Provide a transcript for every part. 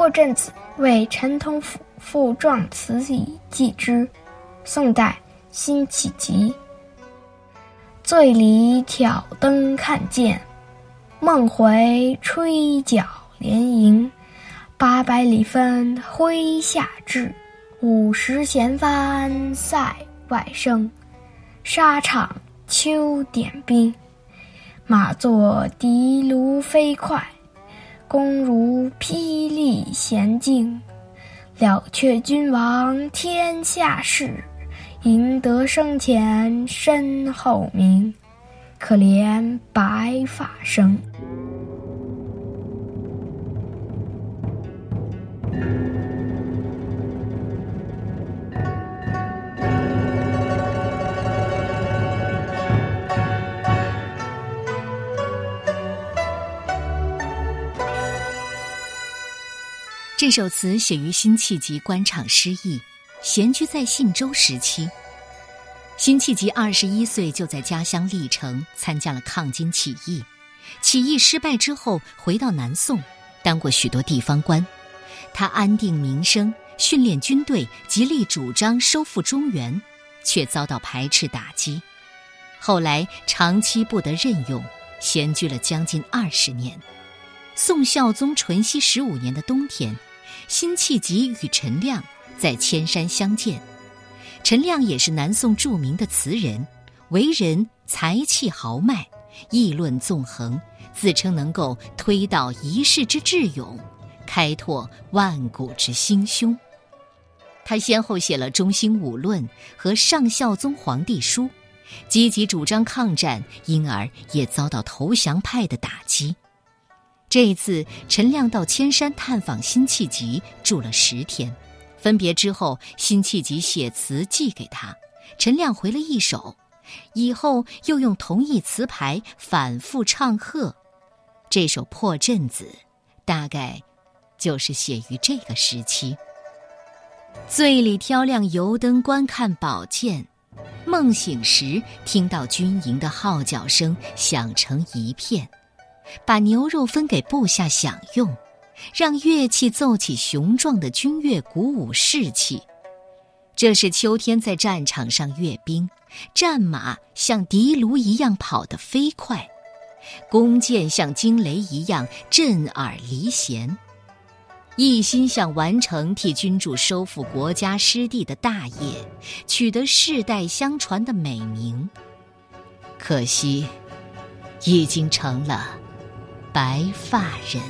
破阵子，为陈同甫赋壮词以寄之。宋代辛弃疾。醉里挑灯看剑，梦回吹角连营。八百里分麾下炙，五十弦翻塞外声。沙场秋点兵，马作的卢飞快，弓如霹雳弦惊。了却君王天下事。赢得生前身后名，可怜白发生。这首词写于辛弃疾官场失意。闲居在信州时期，辛弃疾二十一岁就在家乡历城参加了抗金起义。起义失败之后，回到南宋，当过许多地方官。他安定民生，训练军队，极力主张收复中原，却遭到排斥打击。后来长期不得任用，闲居了将近二十年。宋孝宗淳熙十五年的冬天，辛弃疾与陈亮。在千山相见，陈亮也是南宋著名的词人，为人才气豪迈，议论纵横，自称能够推倒一世之智勇，开拓万古之心胸。他先后写了《中兴五论》和《上孝宗皇帝书》，积极主张抗战，因而也遭到投降派的打击。这一次，陈亮到千山探访辛弃疾，住了十天。分别之后，辛弃疾写词寄给他，陈亮回了一首，以后又用同一词牌反复唱和。这首《破阵子》，大概就是写于这个时期。醉里挑亮油灯观看宝剑，梦醒时听到军营的号角声响成一片，把牛肉分给部下享用。让乐器奏起雄壮的军乐，鼓舞士气。这是秋天在战场上阅兵，战马像的卢一样跑得飞快，弓箭像惊雷一样震耳离弦，一心想完成替君主收复国家失地的大业，取得世代相传的美名。可惜，已经成了白发人。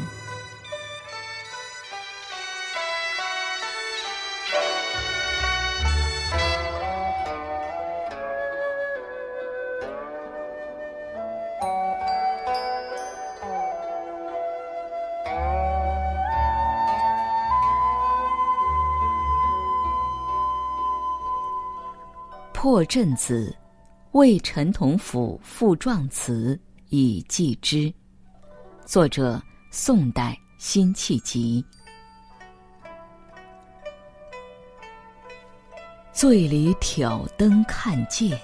破阵子，为陈同甫赋壮词以寄之。作者：宋代辛弃疾。醉里挑灯看剑，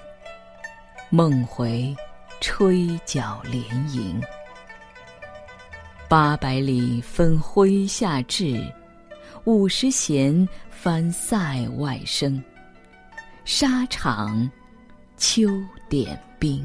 梦回吹角连营。八百里分麾下炙，五十弦翻塞外声。沙场秋点兵，